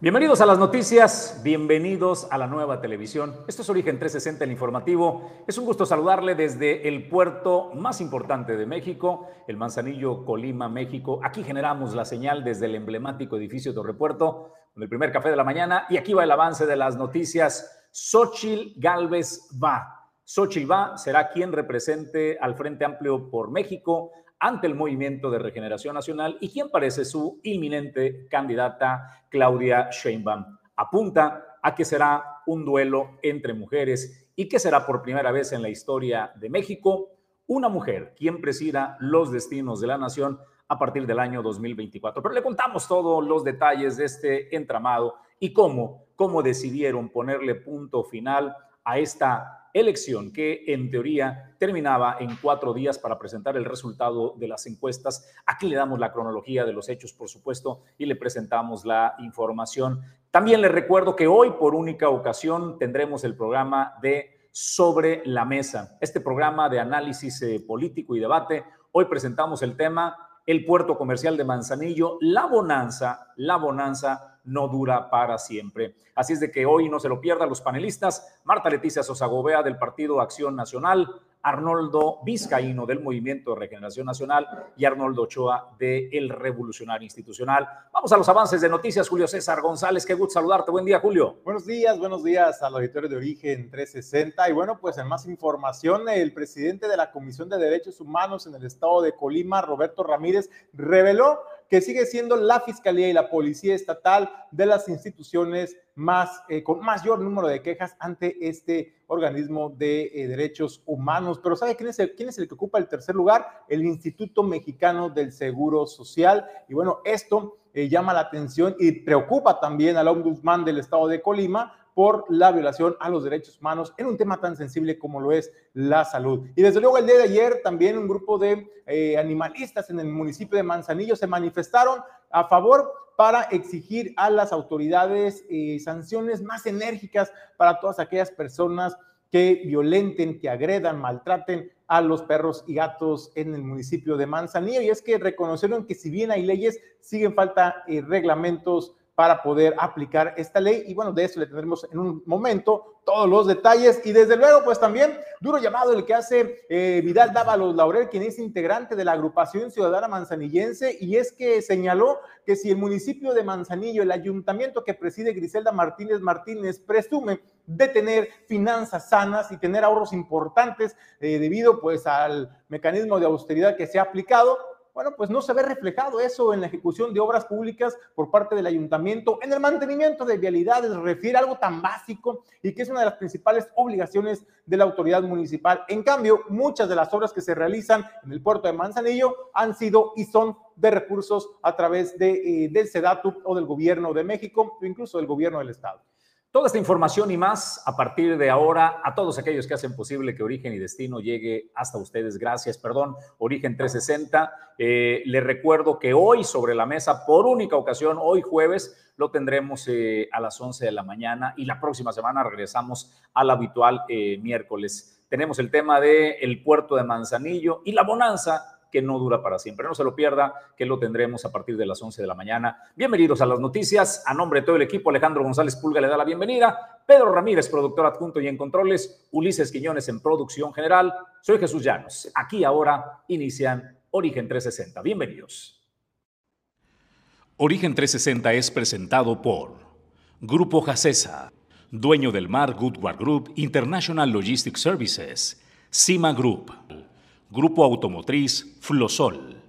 Bienvenidos a las noticias, bienvenidos a la nueva televisión. Esto es Origen 360, el informativo. Es un gusto saludarle desde el puerto más importante de México, el Manzanillo, Colima, México. Aquí generamos la señal desde el emblemático edificio de Repuerto, con el primer café de la mañana. Y aquí va el avance de las noticias. Xochil Galvez va. Xochil va será quien represente al Frente Amplio por México ante el Movimiento de Regeneración Nacional y quien parece su inminente candidata Claudia Sheinbaum. Apunta a que será un duelo entre mujeres y que será por primera vez en la historia de México una mujer quien presida los destinos de la nación a partir del año 2024. Pero le contamos todos los detalles de este entramado y cómo, cómo decidieron ponerle punto final a esta elección que en teoría terminaba en cuatro días para presentar el resultado de las encuestas. Aquí le damos la cronología de los hechos, por supuesto, y le presentamos la información. También le recuerdo que hoy, por única ocasión, tendremos el programa de Sobre la Mesa, este programa de análisis eh, político y debate. Hoy presentamos el tema el puerto comercial de Manzanillo, la bonanza, la bonanza no dura para siempre. Así es de que hoy no se lo pierdan los panelistas, Marta Leticia Sosagobea del Partido Acción Nacional, Arnoldo Vizcaíno del Movimiento de Regeneración Nacional y Arnoldo Ochoa de El Revolucionario Institucional. Vamos a los avances de noticias. Julio César González, qué gusto saludarte. Buen día, Julio. Buenos días, buenos días al auditorio de Origen 360. Y bueno, pues en más información, el presidente de la Comisión de Derechos Humanos en el estado de Colima, Roberto Ramírez, reveló que sigue siendo la Fiscalía y la Policía Estatal de las instituciones más, eh, con mayor número de quejas ante este organismo de eh, derechos humanos. Pero ¿sabe quién es, el, quién es el que ocupa el tercer lugar? El Instituto Mexicano del Seguro Social. Y bueno, esto eh, llama la atención y preocupa también al ombudsman del estado de Colima por la violación a los derechos humanos en un tema tan sensible como lo es la salud. Y desde luego el día de ayer también un grupo de eh, animalistas en el municipio de Manzanillo se manifestaron a favor para exigir a las autoridades eh, sanciones más enérgicas para todas aquellas personas que violenten, que agredan, maltraten a los perros y gatos en el municipio de Manzanillo. Y es que reconocieron que si bien hay leyes, siguen falta eh, reglamentos para poder aplicar esta ley. Y bueno, de eso le tendremos en un momento todos los detalles. Y desde luego, pues también duro llamado el que hace eh, Vidal Dávalos Laurel, quien es integrante de la agrupación ciudadana manzanillense, y es que señaló que si el municipio de Manzanillo, el ayuntamiento que preside Griselda Martínez Martínez, presume de tener finanzas sanas y tener ahorros importantes eh, debido pues al mecanismo de austeridad que se ha aplicado, bueno, pues no se ve reflejado eso en la ejecución de obras públicas por parte del ayuntamiento, en el mantenimiento de vialidades, refiere a algo tan básico y que es una de las principales obligaciones de la autoridad municipal. En cambio, muchas de las obras que se realizan en el puerto de Manzanillo han sido y son de recursos a través de, eh, del SEDATU o del gobierno de México o incluso del gobierno del estado. Toda esta información y más a partir de ahora a todos aquellos que hacen posible que Origen y Destino llegue hasta ustedes. Gracias, perdón, Origen 360. Eh, le recuerdo que hoy sobre la mesa, por única ocasión, hoy jueves, lo tendremos eh, a las 11 de la mañana y la próxima semana regresamos al habitual eh, miércoles. Tenemos el tema del el puerto de Manzanillo y la bonanza que no dura para siempre. No se lo pierda, que lo tendremos a partir de las 11 de la mañana. Bienvenidos a las noticias. A nombre de todo el equipo, Alejandro González Pulga le da la bienvenida. Pedro Ramírez, productor adjunto y en controles. Ulises Quiñones en producción general. Soy Jesús Llanos. Aquí ahora inician Origen 360. Bienvenidos. Origen 360 es presentado por Grupo Jacesa, dueño del mar Goodward Group International Logistics Services, Cima Group. Grupo Automotriz Flosol,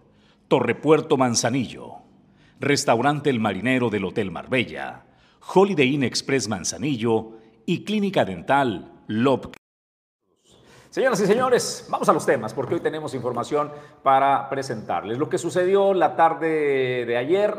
Torrepuerto Manzanillo, Restaurante El Marinero del Hotel Marbella, Holiday Inn Express Manzanillo y Clínica Dental Lob. Señoras y señores, vamos a los temas porque hoy tenemos información para presentarles. Lo que sucedió la tarde de ayer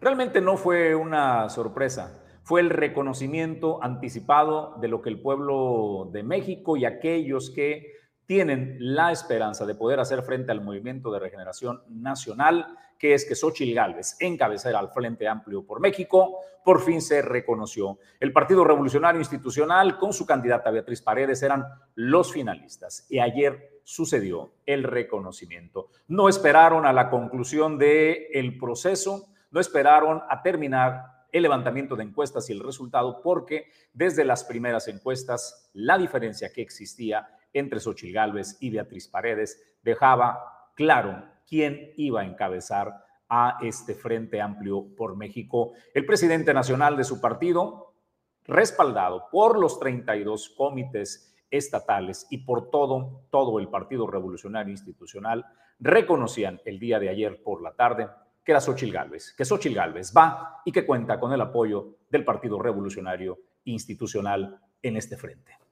realmente no fue una sorpresa, fue el reconocimiento anticipado de lo que el pueblo de México y aquellos que tienen la esperanza de poder hacer frente al movimiento de regeneración nacional, que es que Xochitl Gálvez encabezara al Frente Amplio por México, por fin se reconoció. El Partido Revolucionario Institucional con su candidata Beatriz Paredes eran los finalistas y ayer sucedió el reconocimiento. No esperaron a la conclusión del el proceso, no esperaron a terminar el levantamiento de encuestas y el resultado, porque desde las primeras encuestas la diferencia que existía entre Xochitl Gálvez y Beatriz Paredes dejaba claro quién iba a encabezar a este Frente Amplio por México. El presidente nacional de su partido, respaldado por los 32 comités estatales y por todo, todo el Partido Revolucionario Institucional, reconocían el día de ayer por la tarde que era Xochil Gálvez, que Xochil Gálvez va y que cuenta con el apoyo del Partido Revolucionario Institucional en este frente.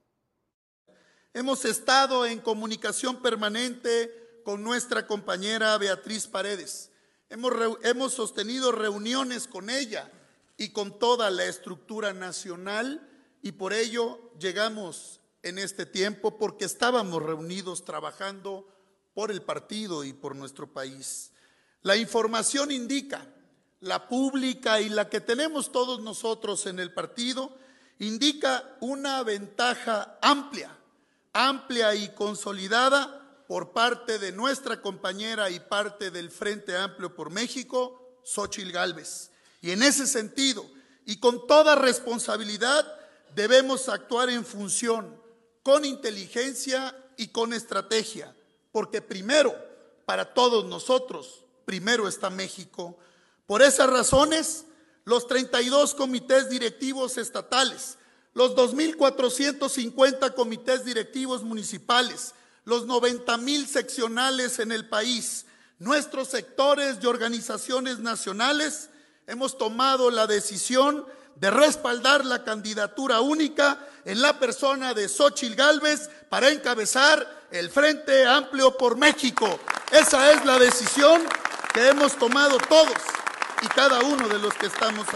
Hemos estado en comunicación permanente con nuestra compañera Beatriz Paredes. Hemos, hemos sostenido reuniones con ella y con toda la estructura nacional y por ello llegamos en este tiempo porque estábamos reunidos trabajando por el partido y por nuestro país. La información indica, la pública y la que tenemos todos nosotros en el partido, indica una ventaja amplia, amplia y consolidada por parte de nuestra compañera y parte del Frente Amplio por México, Xochil Gálvez. Y en ese sentido, y con toda responsabilidad, debemos actuar en función con inteligencia y con estrategia, porque primero, para todos nosotros, primero está México. Por esas razones, los 32 comités directivos estatales, los 2.450 comités directivos municipales, los 90 mil seccionales en el país, nuestros sectores y organizaciones nacionales, hemos tomado la decisión de respaldar la candidatura única en la persona de Xochil Gálvez para encabezar el Frente Amplio por México. Esa es la decisión que hemos tomado todos y cada uno de los que estamos.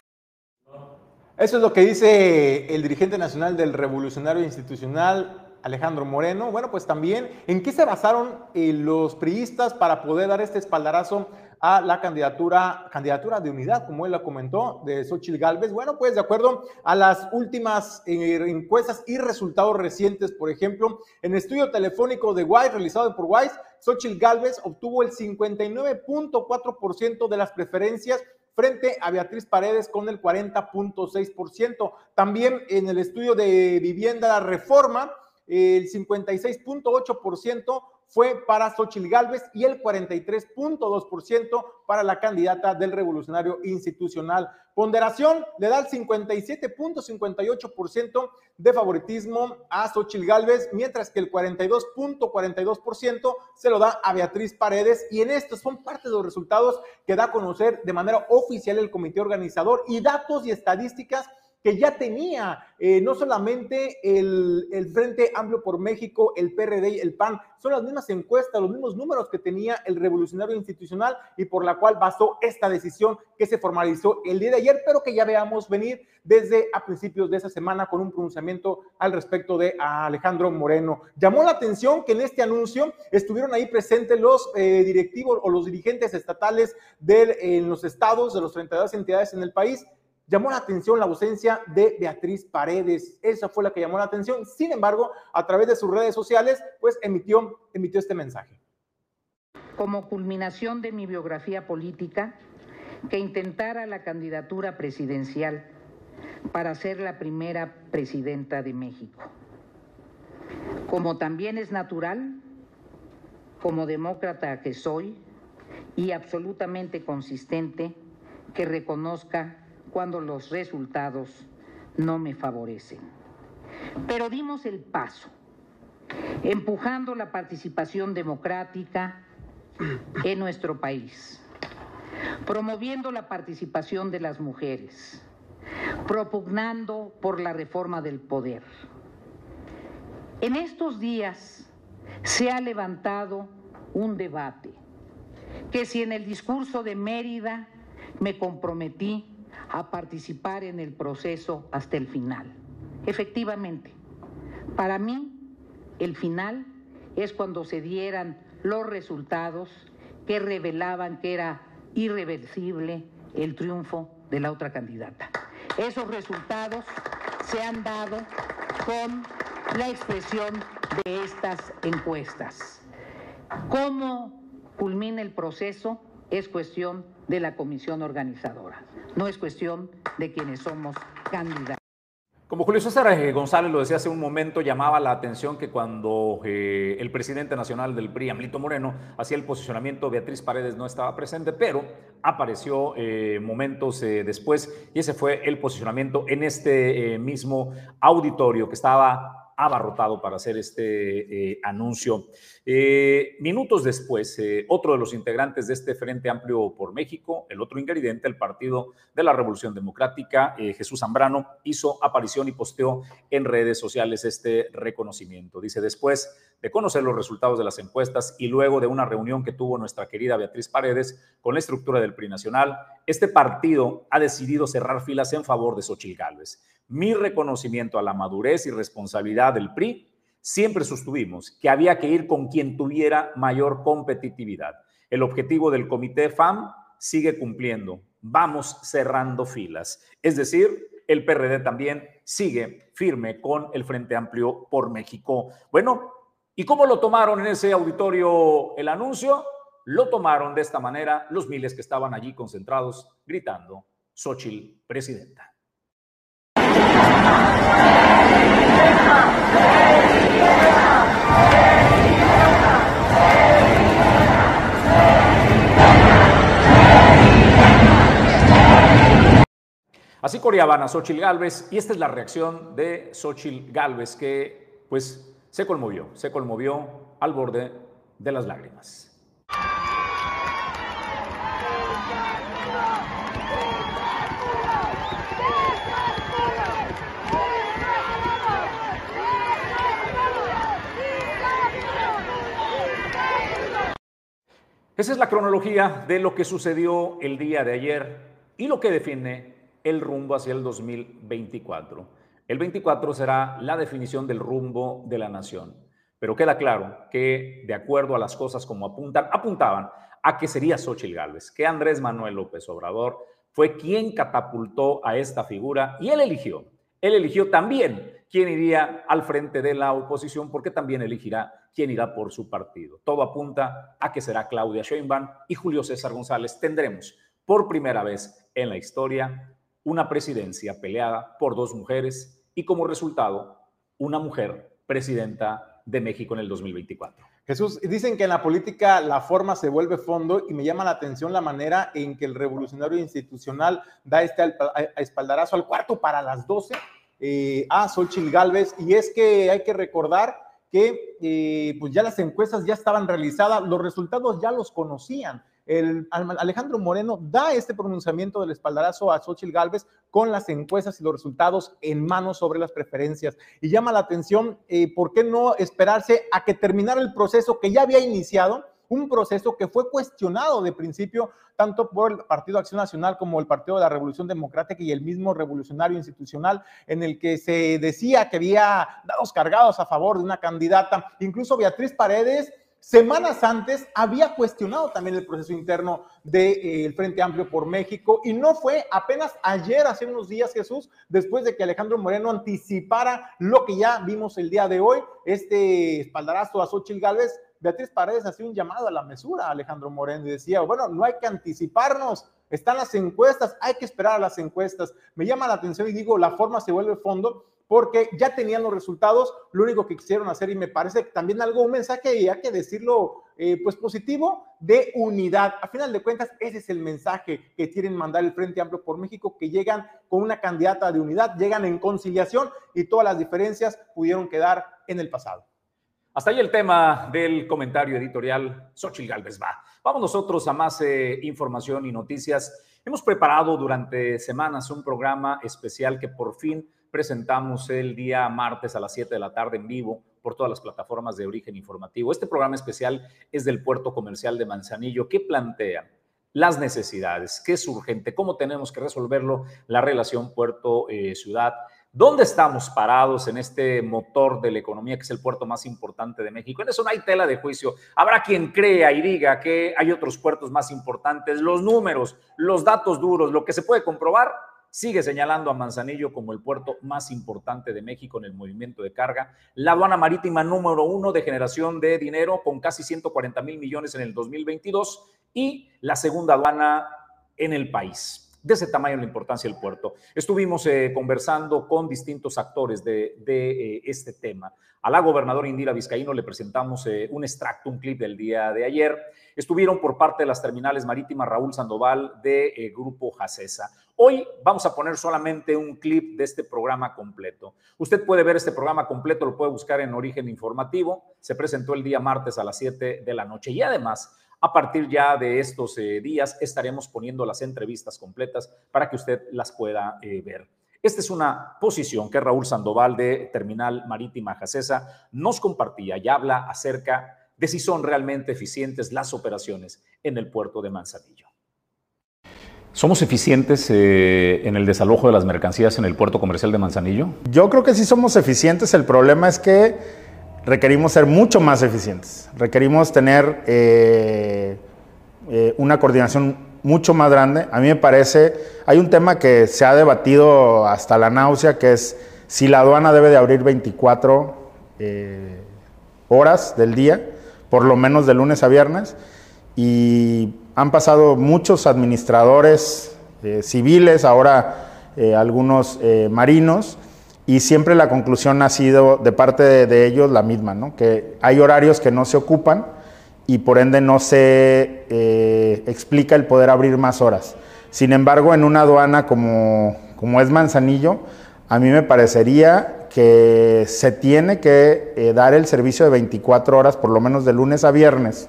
Eso es lo que dice el dirigente nacional del Revolucionario Institucional, Alejandro Moreno. Bueno, pues también, ¿en qué se basaron eh, los priistas para poder dar este espaldarazo a la candidatura, candidatura de unidad, como él la comentó, de Xochitl Galvez. Bueno, pues de acuerdo a las últimas eh, encuestas y resultados recientes, por ejemplo, en estudio telefónico de Wise, realizado por Wise, Xochitl Galvez obtuvo el 59.4% de las preferencias frente a Beatriz Paredes con el 40.6%. También en el estudio de vivienda reforma, el 56.8% fue para Xochitl Gálvez y el 43.2% para la candidata del Revolucionario Institucional. Ponderación le da el 57.58% de favoritismo a Xochitl Gálvez, mientras que el 42.42% se lo da a Beatriz Paredes. Y en estos son parte de los resultados que da a conocer de manera oficial el comité organizador y datos y estadísticas que ya tenía eh, no solamente el, el, Frente Amplio por México, el PRD y el PAN, son las mismas encuestas, los mismos números que tenía el Revolucionario Institucional y por la cual basó esta decisión que se formalizó el día de ayer, pero que ya veamos venir desde a principios de esa semana con un pronunciamiento al respecto de Alejandro Moreno. Llamó la atención que en este anuncio estuvieron ahí presentes los eh, directivos o los dirigentes estatales de en los estados de los 32 entidades en el país llamó la atención la ausencia de Beatriz Paredes. Esa fue la que llamó la atención. Sin embargo, a través de sus redes sociales, pues emitió, emitió este mensaje. Como culminación de mi biografía política, que intentara la candidatura presidencial para ser la primera presidenta de México. Como también es natural, como demócrata que soy y absolutamente consistente, que reconozca cuando los resultados no me favorecen. Pero dimos el paso, empujando la participación democrática en nuestro país, promoviendo la participación de las mujeres, propugnando por la reforma del poder. En estos días se ha levantado un debate que si en el discurso de Mérida me comprometí a participar en el proceso hasta el final. Efectivamente, para mí el final es cuando se dieran los resultados que revelaban que era irreversible el triunfo de la otra candidata. Esos resultados se han dado con la expresión de estas encuestas. ¿Cómo culmina el proceso? Es cuestión de la comisión organizadora. No es cuestión de quienes somos candidatos. Como Julio César eh, González lo decía hace un momento, llamaba la atención que cuando eh, el presidente nacional del PRI, Amlito Moreno, hacía el posicionamiento, Beatriz Paredes no estaba presente, pero apareció eh, momentos después y ese fue el posicionamiento en este mismo auditorio que estaba abarrotado para hacer este eh, anuncio. Eh, minutos después, eh, otro de los integrantes de este Frente Amplio por México, el otro ingrediente, el Partido de la Revolución Democrática, Jesús Zambrano, hizo aparición y posteó en redes sociales este reconocimiento. Dice, después de conocer los resultados de las encuestas y luego de una reunión que tuvo nuestra querida Beatriz Paredes con la estructura del PRI Nacional, este partido ha decidido cerrar filas en favor de Xochitl Gálvez mi reconocimiento a la madurez y responsabilidad del PRI, siempre sostuvimos que había que ir con quien tuviera mayor competitividad. El objetivo del comité FAM sigue cumpliendo. Vamos cerrando filas. Es decir, el PRD también sigue firme con el Frente Amplio por México. Bueno, ¿y cómo lo tomaron en ese auditorio el anuncio? Lo tomaron de esta manera los miles que estaban allí concentrados gritando, Xochitl, presidenta. Así coreaban a Xochitl Galvez y esta es la reacción de Xochitl Galvez que pues se conmovió, se conmovió al borde de las lágrimas. Esa es la cronología de lo que sucedió el día de ayer y lo que define el rumbo hacia el 2024. El 24 será la definición del rumbo de la nación. Pero queda claro que, de acuerdo a las cosas como apuntan, apuntaban a que sería Xochitl Gálvez, que Andrés Manuel López Obrador fue quien catapultó a esta figura y él eligió. Él eligió también quién iría al frente de la oposición, porque también elegirá quién irá por su partido. Todo apunta a que será Claudia Sheinbaum y Julio César González. Tendremos por primera vez en la historia una presidencia peleada por dos mujeres y como resultado una mujer presidenta de México en el 2024. Jesús, dicen que en la política la forma se vuelve fondo y me llama la atención la manera en que el revolucionario institucional da este espaldarazo al cuarto para las 12 eh, a Xochitl Galvez y es que hay que recordar que eh, pues ya las encuestas ya estaban realizadas, los resultados ya los conocían. El, Alejandro Moreno da este pronunciamiento del espaldarazo a Xochitl Galvez con las encuestas y los resultados en mano sobre las preferencias. Y llama la atención, eh, ¿por qué no esperarse a que terminara el proceso que ya había iniciado? un proceso que fue cuestionado de principio tanto por el Partido Acción Nacional como el Partido de la Revolución Democrática y el mismo revolucionario institucional, en el que se decía que había dados cargados a favor de una candidata. Incluso Beatriz Paredes semanas antes había cuestionado también el proceso interno del eh, Frente Amplio por México y no fue apenas ayer, hace unos días, Jesús, después de que Alejandro Moreno anticipara lo que ya vimos el día de hoy, este espaldarazo a Xochitl Gálvez, Beatriz Paredes hacía un llamado a la mesura a Alejandro Moreno y decía, bueno, no hay que anticiparnos, están las encuestas, hay que esperar a las encuestas. Me llama la atención y digo, la forma se vuelve fondo porque ya tenían los resultados, lo único que quisieron hacer y me parece también algo, un mensaje, y hay que decirlo, eh, pues positivo, de unidad. A final de cuentas, ese es el mensaje que quieren mandar el Frente Amplio por México, que llegan con una candidata de unidad, llegan en conciliación y todas las diferencias pudieron quedar en el pasado. Hasta ahí el tema del comentario editorial. Xochitl Galvez va. Vamos nosotros a más eh, información y noticias. Hemos preparado durante semanas un programa especial que por fin presentamos el día martes a las 7 de la tarde en vivo por todas las plataformas de origen informativo. Este programa especial es del puerto comercial de Manzanillo que plantea las necesidades, qué es urgente, cómo tenemos que resolverlo, la relación puerto-ciudad. Eh, ¿Dónde estamos parados en este motor de la economía que es el puerto más importante de México? En eso no hay tela de juicio. Habrá quien crea y diga que hay otros puertos más importantes. Los números, los datos duros, lo que se puede comprobar, sigue señalando a Manzanillo como el puerto más importante de México en el movimiento de carga. La aduana marítima número uno de generación de dinero con casi 140 mil millones en el 2022 y la segunda aduana en el país. De ese tamaño la importancia del puerto. Estuvimos eh, conversando con distintos actores de, de este tema. A la gobernadora Indira Vizcaíno le presentamos un extracto, un clip del día de ayer. Estuvieron por parte de las terminales marítimas Raúl Sandoval de Grupo Jacesa. Hoy vamos a poner solamente un clip de este programa completo. Usted puede ver este programa completo, lo puede buscar en Origen Informativo. Se presentó el día martes a las 7 de la noche y además a partir ya de estos eh, días estaremos poniendo las entrevistas completas para que usted las pueda eh, ver. Esta es una posición que Raúl Sandoval de Terminal Marítima Jacesa nos compartía y habla acerca de si son realmente eficientes las operaciones en el puerto de Manzanillo. ¿Somos eficientes eh, en el desalojo de las mercancías en el puerto comercial de Manzanillo? Yo creo que sí somos eficientes. El problema es que requerimos ser mucho más eficientes. Requerimos tener eh, eh, una coordinación mucho más grande. A mí me parece, hay un tema que se ha debatido hasta la náusea, que es si la aduana debe de abrir 24 horas del día, por lo menos de lunes a viernes. Y han pasado muchos administradores eh, civiles, ahora eh, algunos eh, marinos, y siempre la conclusión ha sido de parte de, ellos la misma, ¿no? que hay horarios que no se ocupan y por ende no se explica el poder abrir más horas. Sin embargo, en una aduana como, como es Manzanillo, a mí me parecería que se tiene que dar el servicio de 24 horas, por lo menos de lunes a viernes,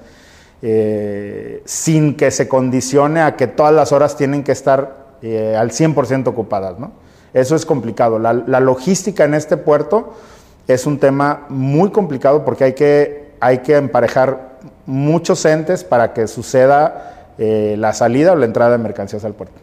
eh, sin que se condicione a que todas las horas tienen que estar eh, al 100% ocupadas. ¿no? Eso es complicado. La, logística en este puerto es un tema muy complicado porque hay que, hay que emparejar muchos entes para que suceda eh, la salida o la entrada de mercancías al puerto.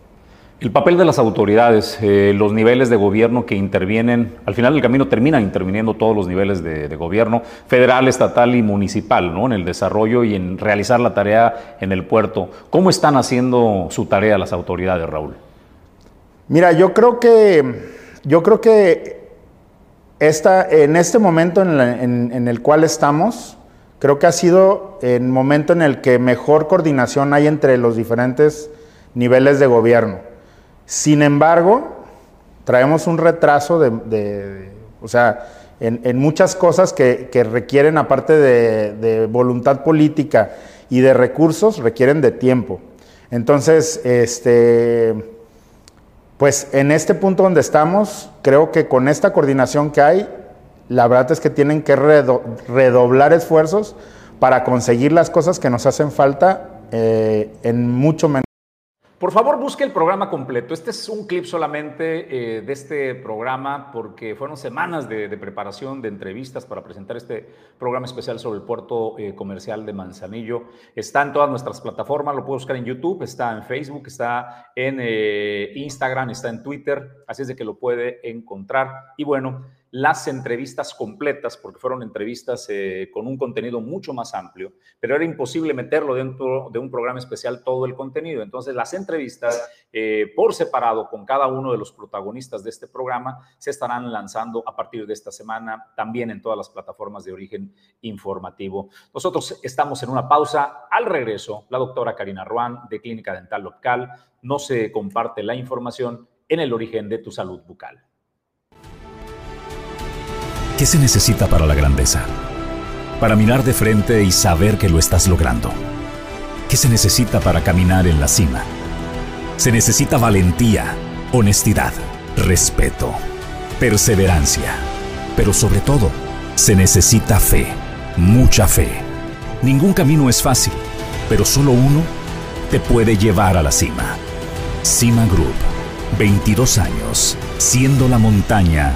El papel de las autoridades, eh, los niveles de gobierno que intervienen, al final del camino terminan interviniendo todos los niveles de, gobierno, federal, estatal y municipal, ¿no? en el desarrollo y en realizar la tarea en el puerto. ¿Cómo están haciendo su tarea las autoridades, Raúl? Mira, yo creo que, yo creo que esta, en este momento en, en el cual estamos, creo que ha sido el momento en el que mejor coordinación hay entre los diferentes niveles de gobierno. Sin embargo, traemos un retraso de, o sea, en, muchas cosas que, requieren, aparte de, voluntad política y de recursos, requieren de tiempo. Entonces, este, pues en este punto donde estamos, creo que con esta coordinación que hay, la verdad es que tienen que redoblar esfuerzos para conseguir las cosas que nos hacen falta eh, en mucho menos. Por favor, busque el programa completo. Este es un clip solamente eh, de este programa porque fueron semanas de, preparación, de entrevistas para presentar este programa especial sobre el puerto eh, comercial de Manzanillo. Está en todas nuestras plataformas, lo puede buscar en YouTube, está en Facebook, está en eh, Instagram, está en Twitter, así es de que lo puede encontrar. Y bueno, las entrevistas completas, porque fueron entrevistas eh, con un contenido mucho más amplio, pero era imposible meterlo dentro de un programa especial todo el contenido. Entonces, las entrevistas eh, por separado con cada uno de los protagonistas de este programa se estarán lanzando a partir de esta semana también en todas las plataformas de origen informativo. Nosotros estamos en una pausa. Al regreso, la doctora Karina Ruan de Clínica Dental Local no se comparte la información en el origen de tu salud bucal. ¿Qué se necesita para la grandeza? Para mirar de frente y saber que lo estás logrando. ¿Qué se necesita para caminar en la cima? Se necesita valentía, honestidad, respeto, perseverancia. Pero sobre todo, se necesita fe, mucha fe. Ningún camino es fácil, pero solo uno te puede llevar a la cima. Cima Group, 22 años, siendo la montaña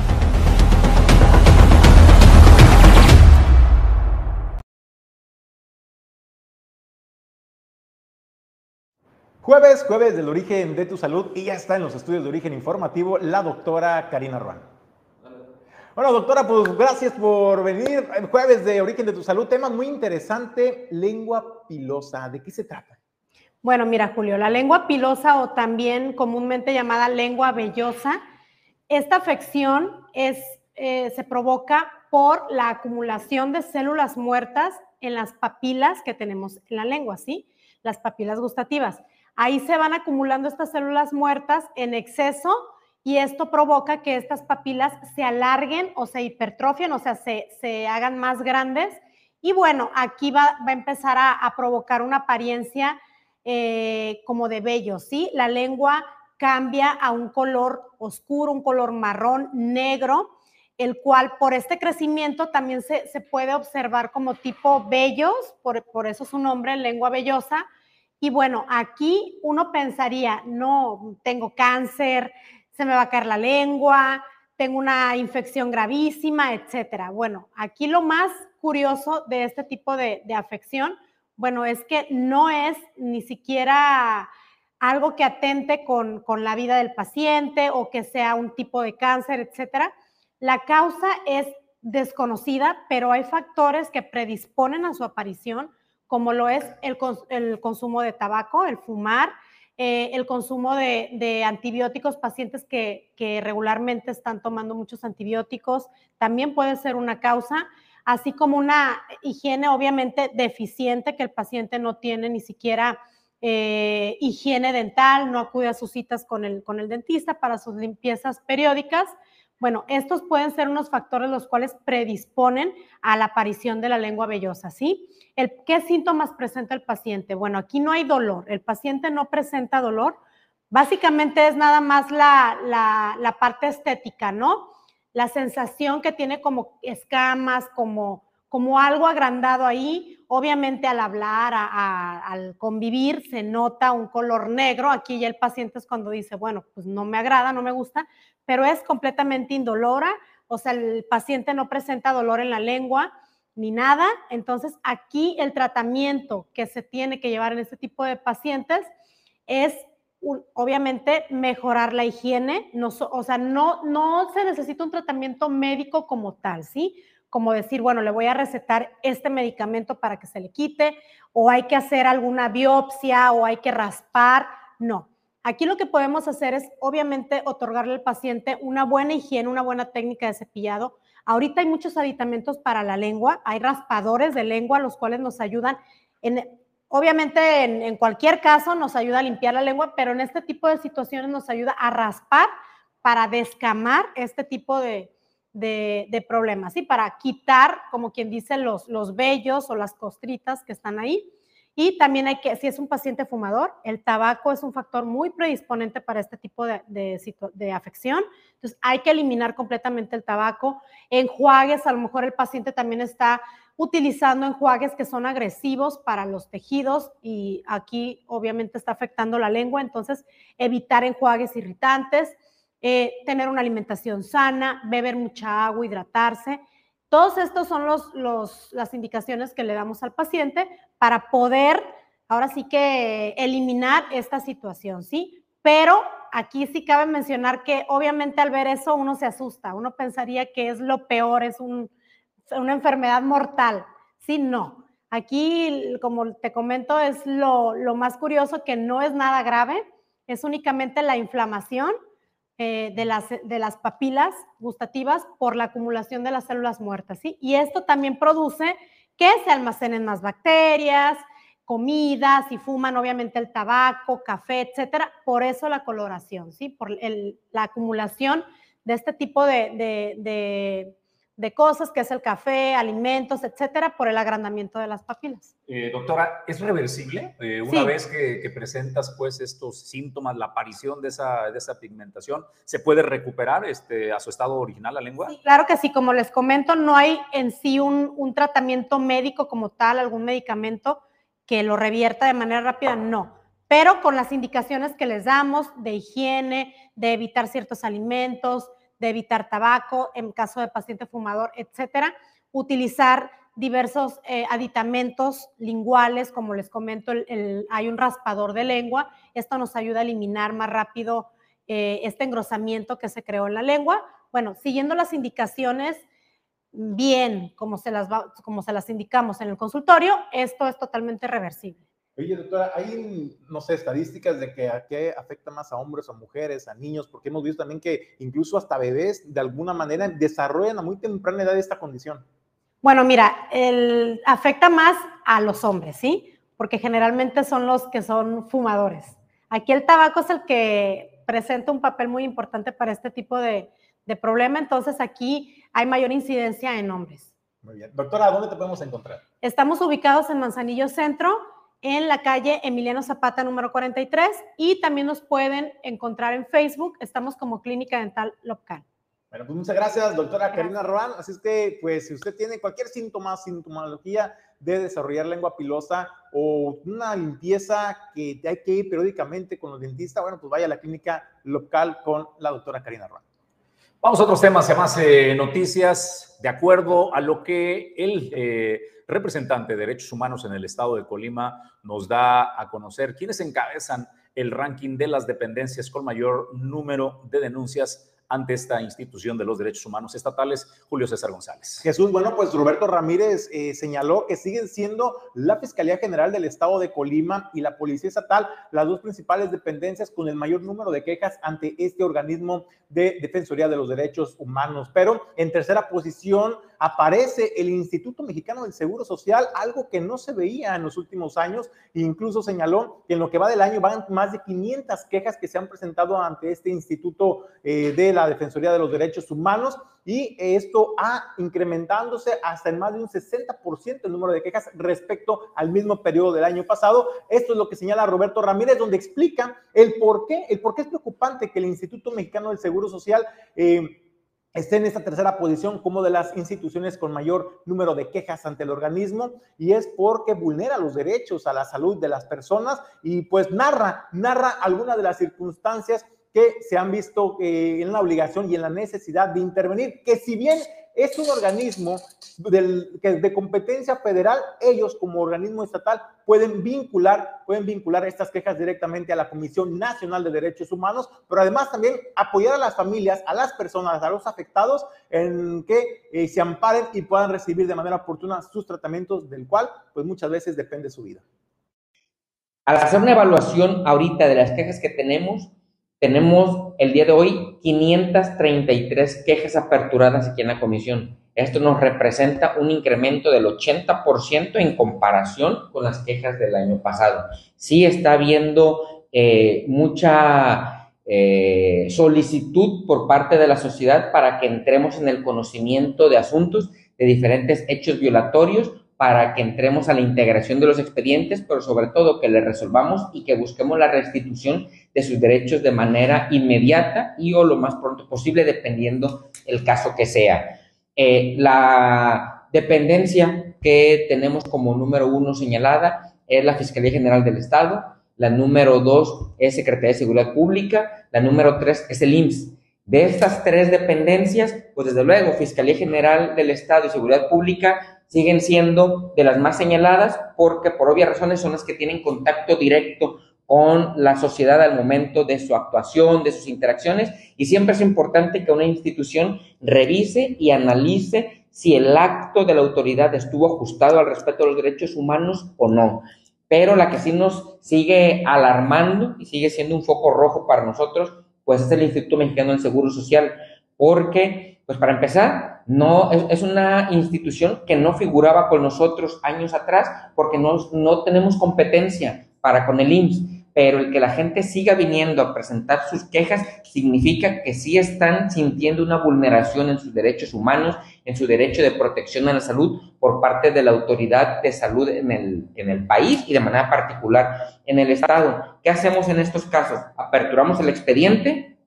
Jueves, jueves del origen de tu salud y ya está en los estudios de origen informativo la doctora Karina Ruan. Bueno, doctora, pues gracias por venir. Jueves de Origen de tu Salud, tema muy interesante, lengua pilosa. ¿De qué se trata? Bueno, mira, Julio, la lengua pilosa o también comúnmente llamada lengua vellosa, esta afección es, eh, se provoca por la acumulación de células muertas en las papilas que tenemos en la lengua, ¿sí? Las papilas gustativas. Ahí se van acumulando estas células muertas en exceso y esto provoca que estas papilas se alarguen o se hipertrofien, o sea, se, hagan más grandes. Y bueno, aquí va, a empezar a, provocar una apariencia eh, como de vello, ¿sí? La lengua cambia a un color oscuro, un color marrón, negro, el cual por este crecimiento también se, puede observar como tipo vellos, por, por eso su nombre, lengua vellosa. Y bueno, aquí uno pensaría, no, tengo cáncer, se me va a caer la lengua, tengo una infección gravísima, etcétera. Bueno, aquí lo más curioso de este tipo de, afección, bueno, es que no es ni siquiera algo que atente con, con, la vida del paciente o que sea un tipo de cáncer, etcétera. La causa es desconocida, pero hay factores que predisponen a su aparición, como lo es el, consumo de tabaco, el fumar, eh, el consumo de, antibióticos, pacientes que, regularmente están tomando muchos antibióticos, también puede ser una causa, así como una higiene obviamente deficiente que el paciente no tiene ni siquiera eh, higiene dental, no acude a sus citas con el dentista para sus limpiezas periódicas. Bueno, estos pueden ser unos factores los cuales predisponen a la aparición de la lengua vellosa, ¿sí? El, ¿Qué síntomas presenta el paciente? Bueno, aquí no hay dolor, el paciente no presenta dolor, básicamente es nada más la, la, parte estética, ¿no? La sensación que tiene como escamas, como, como algo agrandado ahí, obviamente al hablar, al convivir, se nota un color negro, aquí ya el paciente es cuando dice, bueno, pues no me agrada, no me gusta, pero es completamente indolora, o sea, el paciente no presenta dolor en la lengua ni nada. Entonces, aquí el tratamiento que se tiene que llevar en este tipo de pacientes es obviamente mejorar la higiene, no, o sea, no, no se necesita un tratamiento médico como tal, ¿sí? Como decir, bueno, le voy a recetar este medicamento para que se le quite, o hay que hacer alguna biopsia, o hay que raspar, no. Aquí lo que podemos hacer es, obviamente, otorgarle al paciente una buena higiene, una buena técnica de cepillado. Ahorita hay muchos aditamentos para la lengua, hay raspadores de lengua, los cuales nos ayudan, en, obviamente en, cualquier caso nos ayuda a limpiar la lengua, pero en este tipo de situaciones nos ayuda a raspar para descamar este tipo de, problemas, ¿sí? Para quitar, como quien dice, los, los vellos o las costritas que están ahí. Y también hay que, si es un paciente fumador, el tabaco es un factor muy predisponente para este tipo de, de, afección. Entonces, hay que eliminar completamente el tabaco. Enjuagues, a lo mejor el paciente también está utilizando enjuagues que son agresivos para los tejidos y aquí obviamente está afectando la lengua. Entonces, evitar enjuagues irritantes, eh, tener una alimentación sana, beber mucha agua, hidratarse todos estos son los, las indicaciones que le damos al paciente para poder, ahora sí que eliminar esta situación, ¿sí? Pero aquí sí cabe mencionar que obviamente al ver eso uno se asusta, uno pensaría que es lo peor, es una enfermedad mortal. Sí, no. Aquí, como te comento, es lo, lo más curioso que no es nada grave, es únicamente la inflamación eh, de, las, de las papilas gustativas por la acumulación de las células muertas, ¿sí? Y esto también produce que se almacenen más bacterias, comidas, y fuman obviamente el tabaco, café, etcétera. Por eso la coloración, ¿sí? Por la acumulación de este tipo de cosas, que es el café, alimentos, etcétera, por el agrandamiento de las papilas. Eh, doctora, ¿es reversible? Eh, una vez que, presentas pues estos síntomas, la aparición de esa, de esa pigmentación, ¿se puede recuperar este, a su estado original la lengua? Sí, claro que sí, como les comento, no hay en sí un, un tratamiento médico como tal, algún medicamento que lo revierta de manera rápida, no pero con las indicaciones que les damos de higiene, de evitar ciertos alimentos, de evitar tabaco, en caso de paciente fumador, etcétera. Utilizar diversos eh, aditamentos linguales, como les comento, hay un raspador de lengua. Esto nos ayuda a eliminar más rápido eh, este engrosamiento que se creó en la lengua bueno, siguiendo las indicaciones bien, como se las, como se las indicamos en el consultorio, esto es totalmente reversible. Oye, doctora, hay, no sé, estadísticas de que a qué afecta más a hombres o mujeres, a niños, porque hemos visto también que incluso hasta bebés de alguna manera desarrollan a muy temprana edad esta condición. Bueno, mira, el, afecta más a los hombres, ¿sí? Porque generalmente son los que son fumadores. Aquí el tabaco es el que presenta un papel muy importante para este tipo de, de problema, entonces aquí hay mayor incidencia en hombres. Muy bien. Doctora, ¿dónde te podemos encontrar? Estamos ubicados en Manzanillo Centro, en la calle Emiliano Zapata número 43 y también nos pueden encontrar en Facebook. Estamos como Clínica Dental Local. Bueno, pues muchas gracias, doctora Karina Roan. Así es que, pues, si usted tiene cualquier síntoma, sintomología de desarrollar lengua pilosa o una limpieza que hay que ir periódicamente con los dentistas, bueno, pues vaya a la clínica local con la doctora Karina Roan. Vamos a otros temas y más eh, noticias. De acuerdo a lo que el eh, representante de Derechos Humanos en el estado de Colima nos da a conocer, quienes encabezan el ranking de las dependencias con mayor número de denuncias ante esta institución de los derechos humanos estatales, Julio César González. Jesús, bueno, pues Roberto Ramírez eh, señaló que siguen siendo la Fiscalía General del Estado de Colima y la Policía Estatal las dos principales dependencias con el mayor número de quejas ante este organismo de Defensoría de los Derechos Humanos. Pero en tercera posición aparece el Instituto Mexicano del Seguro Social, algo que no se veía en los últimos años. incluso señaló que en lo que va del año van más de 500 quejas que se han presentado ante este Instituto eh, de la Defensoría de los Derechos Humanos y esto ha incrementándose hasta en más de un 60% el número de quejas respecto al mismo periodo del año pasado. Esto es lo que señala Roberto Ramírez, donde explica el por qué, el por qué es preocupante que el Instituto Mexicano del Seguro Social eh, esté en esta tercera posición como de las instituciones con mayor número de quejas ante el organismo y es porque vulnera los derechos a la salud de las personas y pues narra, narra algunas de las circunstancias que se han visto eh, en la obligación y en la necesidad de intervenir, que si bien es un organismo de competencia federal, ellos como organismo estatal pueden vincular, pueden vincular estas quejas directamente a la Comisión Nacional de Derechos Humanos, pero además también apoyar a las familias, a las personas, a los afectados en que eh, se amparen y puedan recibir de manera oportuna sus tratamientos, del cual pues muchas veces depende su vida. Al hacer una evaluación ahorita de las quejas que tenemos, tenemos el día de hoy 533 quejas aperturadas aquí en la comisión. Esto nos representa un incremento del 80% en comparación con las quejas del año pasado. Sí está habiendo eh, mucha eh, solicitud por parte de la sociedad para que entremos en el conocimiento de asuntos de diferentes hechos violatorios para que entremos a la integración de los expedientes, pero sobre todo que le resolvamos y que busquemos la restitución de sus derechos de manera inmediata y o lo más pronto posible, dependiendo el caso que sea. Eh, la dependencia que tenemos como número uno señalada es la Fiscalía General del Estado, la número dos es Secretaría de Seguridad Pública, la número tres es el IMSS. De estas tres dependencias, pues desde luego, Fiscalía General del Estado y Seguridad Pública siguen siendo de las más señaladas porque por obvias razones son las que tienen contacto directo con la sociedad al momento de su actuación, de sus interacciones, y siempre es importante que una institución revise y analice si el acto de la autoridad estuvo ajustado al respeto de los derechos humanos o no. Pero la que sí nos sigue alarmando y sigue siendo un foco rojo para nosotros, pues es el Instituto Mexicano del Seguro Social, porque, pues para empezar, no es, una institución que no figuraba con nosotros años atrás porque no, no tenemos competencia para con el IMSS, pero el que la gente siga viniendo a presentar sus quejas significa que sí están sintiendo una vulneración en sus derechos humanos, en su derecho de protección a la salud por parte de la autoridad de salud en el, en el país y de manera particular en el Estado. ¿Qué hacemos en estos casos? Aperturamos el expediente,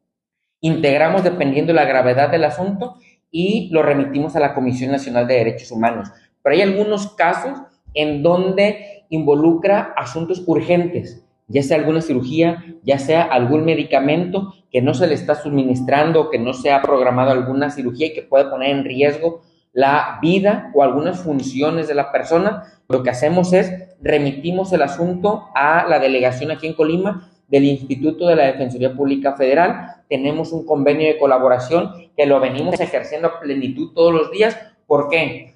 integramos dependiendo de la gravedad del asunto y lo remitimos a la Comisión Nacional de Derechos Humanos. Pero hay algunos casos en donde involucra asuntos urgentes, ya sea alguna cirugía, ya sea algún medicamento que no se le está suministrando, que no se ha programado alguna cirugía y que puede poner en riesgo la vida o algunas funciones de la persona, lo que hacemos es remitimos el asunto a la delegación aquí en Colima del Instituto de la Defensoría Pública Federal. Tenemos un convenio de colaboración que lo venimos ejerciendo a plenitud todos los días. ¿Por qué?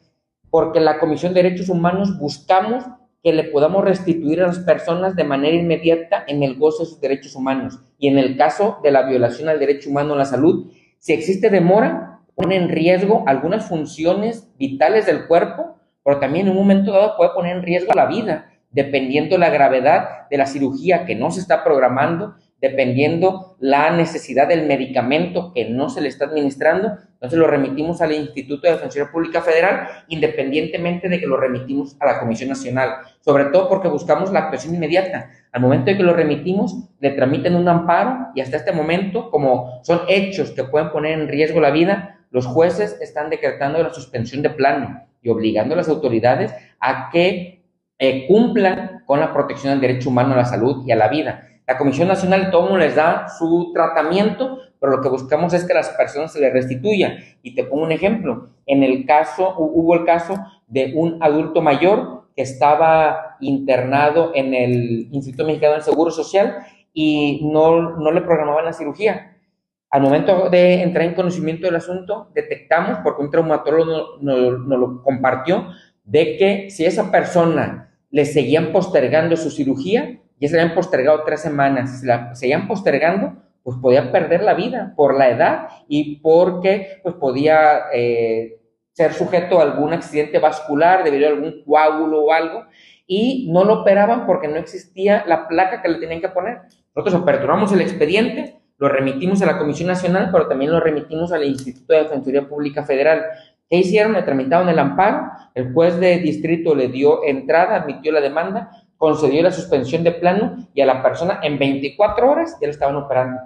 Porque la Comisión de Derechos Humanos buscamos que le podamos restituir a las personas de manera inmediata en el gozo de sus derechos humanos. Y en el caso de la violación al derecho humano a la salud, si existe demora, pone en riesgo algunas funciones vitales del cuerpo, pero también en un momento dado puede poner en riesgo la vida, dependiendo la gravedad de la cirugía que no se está programando, dependiendo la necesidad del medicamento que no se le está administrando, entonces lo remitimos al Instituto de Defensoría Pública Federal, independientemente de que lo remitimos a la Comisión Nacional, sobre todo porque buscamos la actuación inmediata. Al momento de que lo remitimos, le tramiten un amparo y hasta este momento, como son hechos que pueden poner en riesgo la vida, los jueces están decretando la suspensión de plano y obligando a las autoridades a que eh, cumplan con la protección del derecho humano a la salud y a la vida. La Comisión Nacional todo les da su tratamiento, pero lo que buscamos es que las personas se les restituyan. Y te pongo un ejemplo. En el caso, hubo el caso de un adulto mayor que estaba internado en el Instituto Mexicano del Seguro Social y no, no le programaban la cirugía. Al momento de entrar en conocimiento del asunto, detectamos, porque un traumatólogo nos no, lo compartió, de que si esa persona le seguían postergando su cirugía, ya se habían postergado tres semanas, se la seguían postergando, pues podía perder la vida por la edad y porque pues podía eh, ser sujeto a algún accidente vascular debido a algún coágulo o algo y no lo operaban porque no existía la placa que le tenían que poner. Nosotros aperturamos el expediente, lo remitimos a la Comisión Nacional, pero también lo remitimos al Instituto de Defensoría Pública Federal. ¿Qué hicieron? Le tramitaron el amparo, el juez de distrito le dio entrada, admitió la demanda, concedió la suspensión de plano y a la persona en 24 horas ya lo estaban operando.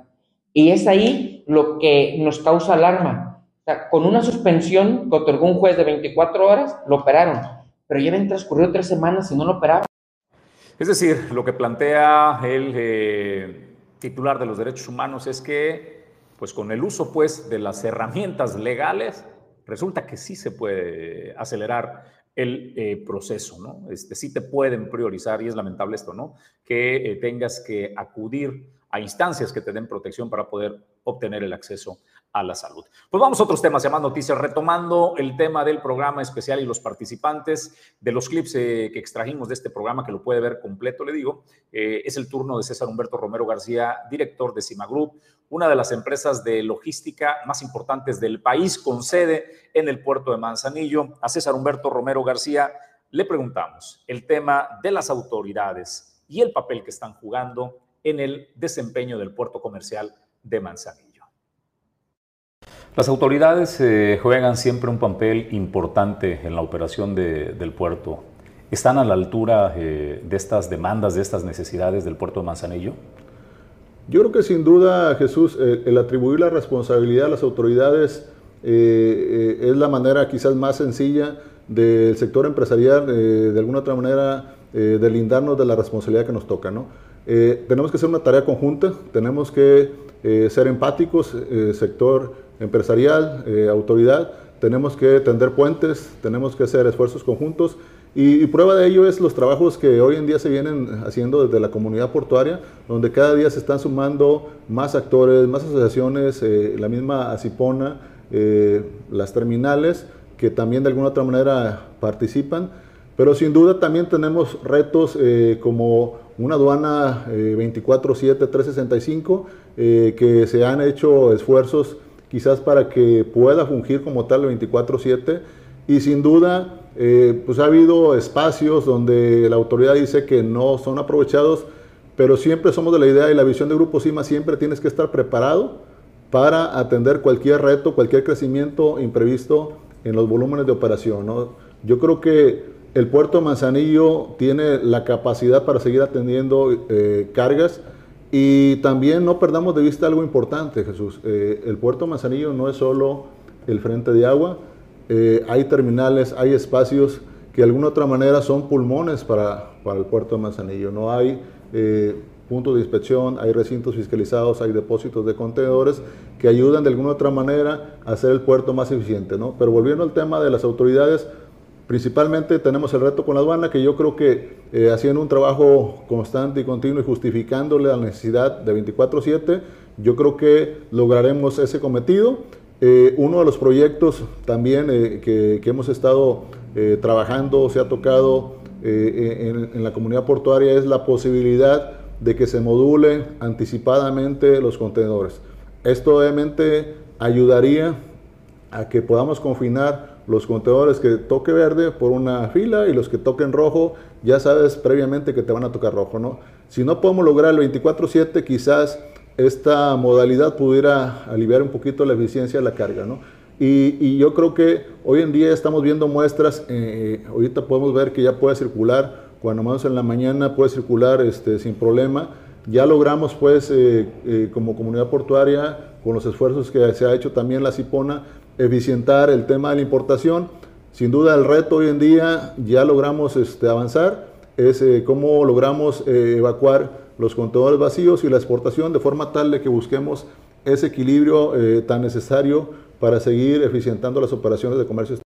Y es ahí lo que nos causa alarma. O sea, con una suspensión que otorgó un juez de 24 horas, lo operaron, pero ya habían transcurrido tres semanas y no lo operaban. Es decir, lo que plantea el eh, titular de los derechos humanos es que, pues con el uso pues, de las herramientas legales, resulta que sí se puede acelerar el eh, proceso, ¿no? Este, sí te pueden priorizar, y es lamentable esto, ¿no? Que eh, tengas que acudir a instancias que te den protección para poder obtener el acceso a la salud. Pues vamos a otros temas, más noticias, retomando el tema del programa especial y los participantes de los clips eh, que extrajimos de este programa, que lo puede ver completo, le digo, es el turno de César Humberto Romero García, director de Cima Group, una de las empresas de logística más importantes del país, con sede en el puerto de Manzanillo. A César Humberto Romero García le preguntamos el tema de las autoridades y el papel que están jugando en el desempeño del puerto comercial de Manzanillo. Las autoridades eh, juegan siempre un papel importante en la operación del puerto. ¿Están a la altura eh, de estas demandas, de estas necesidades del puerto de Manzanillo? Yo creo que sin duda, Jesús, el, atribuir la responsabilidad a las autoridades eh, eh, es la manera quizás más sencilla del sector empresarial, eh, de alguna otra manera, delindarnos de la responsabilidad que nos toca. ¿no? tenemos que hacer una tarea conjunta, tenemos que ser empáticos, sector empresarial, autoridad, tenemos que tender puentes, tenemos que hacer esfuerzos conjuntos y, prueba de ello es los trabajos que hoy en día se vienen haciendo desde la comunidad portuaria, donde cada día se están sumando más actores, más asociaciones, eh, la misma Acipona, eh, las terminales, que también de alguna otra manera participan. Pero sin duda también tenemos retos eh, como una aduana 24-7-365, que se han hecho esfuerzos quizás para que pueda fungir como tal 24-7 y sin duda eh, pues ha habido espacios donde la autoridad dice que no son aprovechados, pero siempre somos de la idea y la visión de Grupo CIMA, siempre tienes que estar preparado para atender cualquier reto, cualquier crecimiento imprevisto en los volúmenes de operación. Yo creo que el puerto de Manzanillo tiene la capacidad para seguir atendiendo eh, cargas y también no perdamos de vista algo importante, Jesús. Eh, el puerto de Manzanillo no es solo el frente de agua, eh, hay terminales, hay espacios que de alguna otra manera son pulmones para, para el puerto de Manzanillo. No hay eh, puntos de inspección, hay recintos fiscalizados, hay depósitos de contenedores que ayudan de alguna otra manera a hacer el puerto más eficiente. ¿no? Pero volviendo al tema de las autoridades, Principalmente tenemos el reto con la aduana, que yo creo que eh, haciendo un trabajo constante y continuo y justificándole la necesidad de 24/7, yo creo que lograremos ese cometido. Eh, uno de los proyectos también eh, que, hemos estado trabajando, se ha tocado en, en la comunidad portuaria, es la posibilidad de que se modulen anticipadamente los contenedores. Esto obviamente ayudaría a que podamos confinar los contenedores que toque verde por una fila y los que toquen rojo, ya sabes previamente que te van a tocar rojo, ¿no? Si no podemos lograr el 24/7, quizás esta modalidad pudiera aliviar un poquito la eficiencia de la carga, ¿no? Y, yo creo que hoy en día estamos viendo muestras, eh, ahorita podemos ver que ya puede circular, cuando más en la mañana puede circular este, sin problema. Ya logramos pues eh, eh, como comunidad portuaria, con los esfuerzos que se ha hecho también la CIPONA, eficientar el tema de la importación. Sin duda el reto hoy en día ya logramos este, avanzar, es eh, cómo logramos evacuar los contenedores vacíos y la exportación de forma tal de que busquemos ese equilibrio eh, tan necesario para seguir eficientando las operaciones de comercio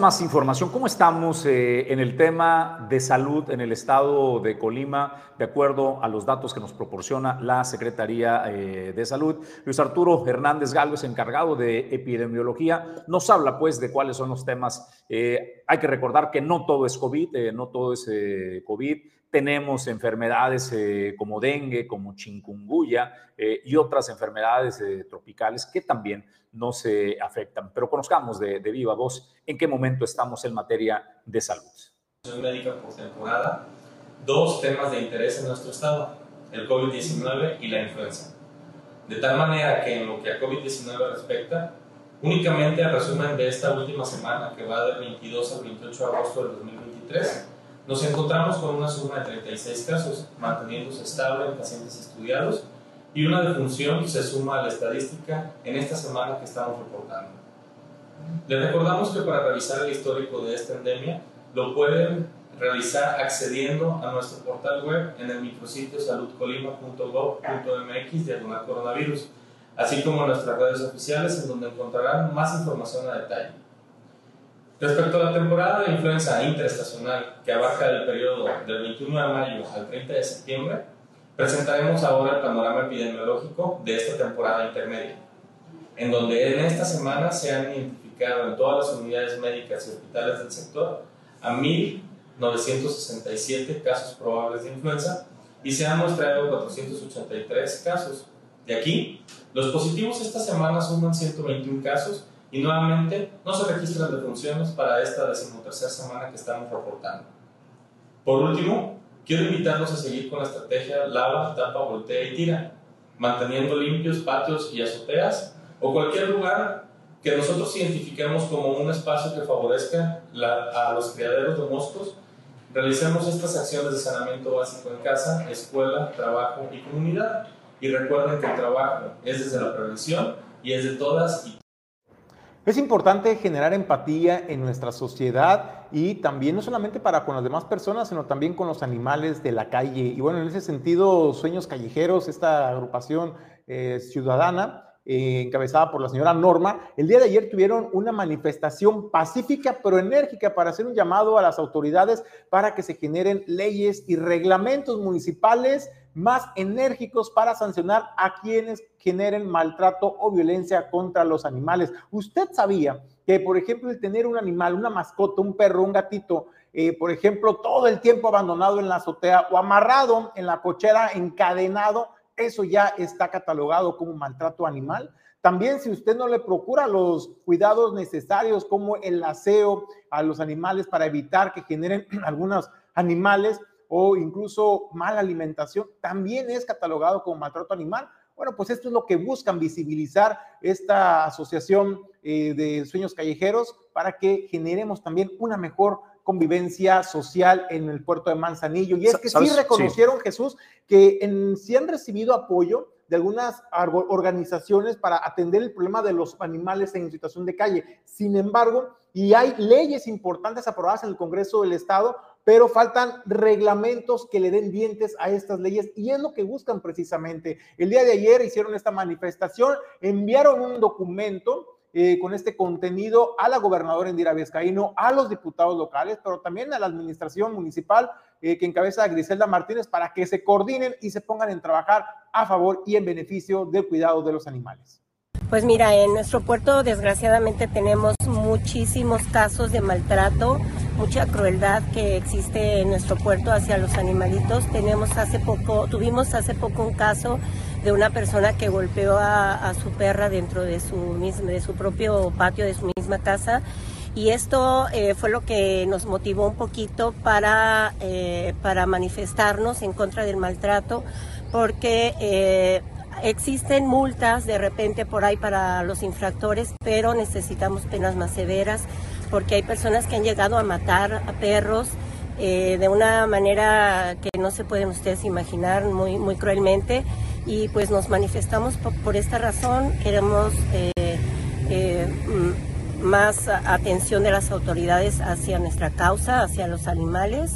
más información. ¿Cómo estamos eh, en el tema de salud en el estado de Colima, de acuerdo a los datos que nos proporciona la Secretaría eh, de Salud? Luis Arturo Hernández Galvez, encargado de epidemiología, nos habla pues de cuáles son los temas. Eh, hay que recordar que no todo es COVID, no todo es COVID. Tenemos enfermedades como dengue, como chikungunya y otras enfermedades tropicales que también no se afectan. Pero conozcamos de, viva voz en qué momento estamos en materia de salud. Médica por temporada, dos temas de interés en nuestro estado, el COVID-19 y la influenza. De tal manera que en lo que a COVID-19 respecta, únicamente el resumen de esta última semana, que va del 22 al 28 de agosto del 2023, nos encontramos con una suma de 36 casos, manteniéndose estable en pacientes estudiados y una defunción se suma a la estadística en esta semana que estamos reportando. Les recordamos que para revisar el histórico de esta endemia lo pueden realizar accediendo a nuestro portal web en el micrositio saludcolima.gov.mx diagonal coronavirus, así como en nuestras redes oficiales en donde encontrarán más información a detalle. Respecto a la temporada de influenza interestacional que abarca el periodo del 21 de mayo al 30 de septiembre, Presentaremos ahora el panorama epidemiológico de esta temporada intermedia, en donde en esta semana se han identificado en todas las unidades médicas y hospitales del sector a 1.967 casos probables de influenza y se han mostrado 483 casos. De aquí, los positivos esta semana suman 121 casos y nuevamente no se registran defunciones para esta decimotercera semana que estamos reportando. Por último, Quiero invitarlos a seguir con la estrategia lava, tapa, voltea y tira, manteniendo limpios patios y azoteas o cualquier lugar que nosotros identifiquemos como un espacio que favorezca a los criaderos de moscos. Realicemos estas acciones de saneamiento básico en casa, escuela, trabajo y comunidad. Y recuerden que el trabajo es desde la prevención y es de todas y Es importante generar empatía en nuestra sociedad y también no solamente para con las demás personas, sino también con los animales de la calle. Y bueno, en ese sentido, Sueños Callejeros, esta agrupación eh, ciudadana, eh, encabezada por la señora Norma, el día de ayer tuvieron una manifestación pacífica pero enérgica para hacer un llamado a las autoridades para que se generen leyes y reglamentos municipales más enérgicos para sancionar a quienes generen maltrato o violencia contra los animales. Usted sabía que, por ejemplo, el tener un animal, una mascota, un perro, un gatito, eh, por ejemplo, todo el tiempo abandonado en la azotea o amarrado en la cochera, encadenado, eso ya está catalogado como maltrato animal. También si usted no le procura los cuidados necesarios como el aseo a los animales para evitar que generen algunos animales o incluso mala alimentación, también es catalogado como maltrato animal. Bueno, pues esto es lo que buscan visibilizar esta asociación eh, de sueños callejeros para que generemos también una mejor convivencia social en el puerto de Manzanillo. Y es que sí reconocieron, Jesús, que en, sí han recibido apoyo de algunas organizaciones para atender el problema de los animales en situación de calle. Sin embargo, y hay leyes importantes aprobadas en el Congreso del Estado, pero faltan reglamentos que le den dientes a estas leyes y es lo que buscan precisamente. El día de ayer hicieron esta manifestación, enviaron un documento eh, con este contenido a la gobernadora Indira Vizcaíno, a los diputados locales, pero también a la administración municipal eh, que encabeza a Griselda Martínez para que se coordinen y se pongan en trabajar a favor y en beneficio del cuidado de los animales. Pues mira, en nuestro puerto desgraciadamente tenemos muchísimos casos de maltrato, mucha crueldad que existe en nuestro puerto hacia los animalitos. Tenemos hace poco, tuvimos hace poco un caso de una persona que golpeó a, su perra dentro de su, de su propio patio, de su misma casa. Y esto eh, fue lo que nos motivó un poquito para, eh, para manifestarnos en contra del maltrato, porque eh, existen multas de repente por ahí para los infractores, pero necesitamos penas más severas, porque hay personas que han llegado a matar a perros. de una manera que no se pueden ustedes imaginar, muy, muy cruelmente y pues nos manifestamos por, esta razón. Queremos eh, eh, más atención de las autoridades hacia nuestra causa, hacia los animales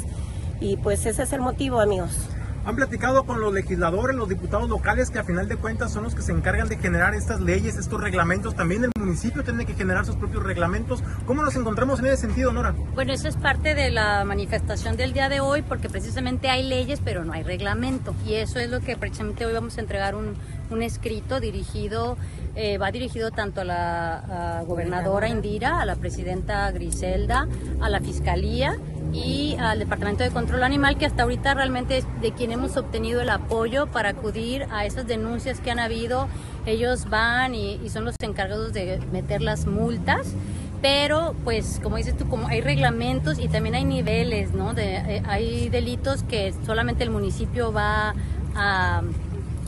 y pues ese es el motivo, amigos. Han platicado con los legisladores, los diputados locales, que a final de cuentas son los que se encargan de generar estas leyes, estos reglamentos. También el municipio tiene que generar sus propios reglamentos. ¿Cómo nos encontramos en ese sentido, Nora? Bueno, eso es parte de la manifestación del día de hoy, porque precisamente hay leyes, pero no hay reglamento. Y eso es lo que precisamente hoy vamos a entregar un, un escrito dirigido, eh, va dirigido tanto a la gobernadora Indira, a la presidenta Griselda, a la fiscalía y al Departamento de Control Animal, que hasta ahorita realmente es de quien hemos obtenido el apoyo para acudir a esas denuncias que han habido. Ellos van y, son los encargados de meter las multas pero pues como dices tú, como hay reglamentos y también hay niveles, ¿no? De, eh, hay delitos que solamente el municipio va a,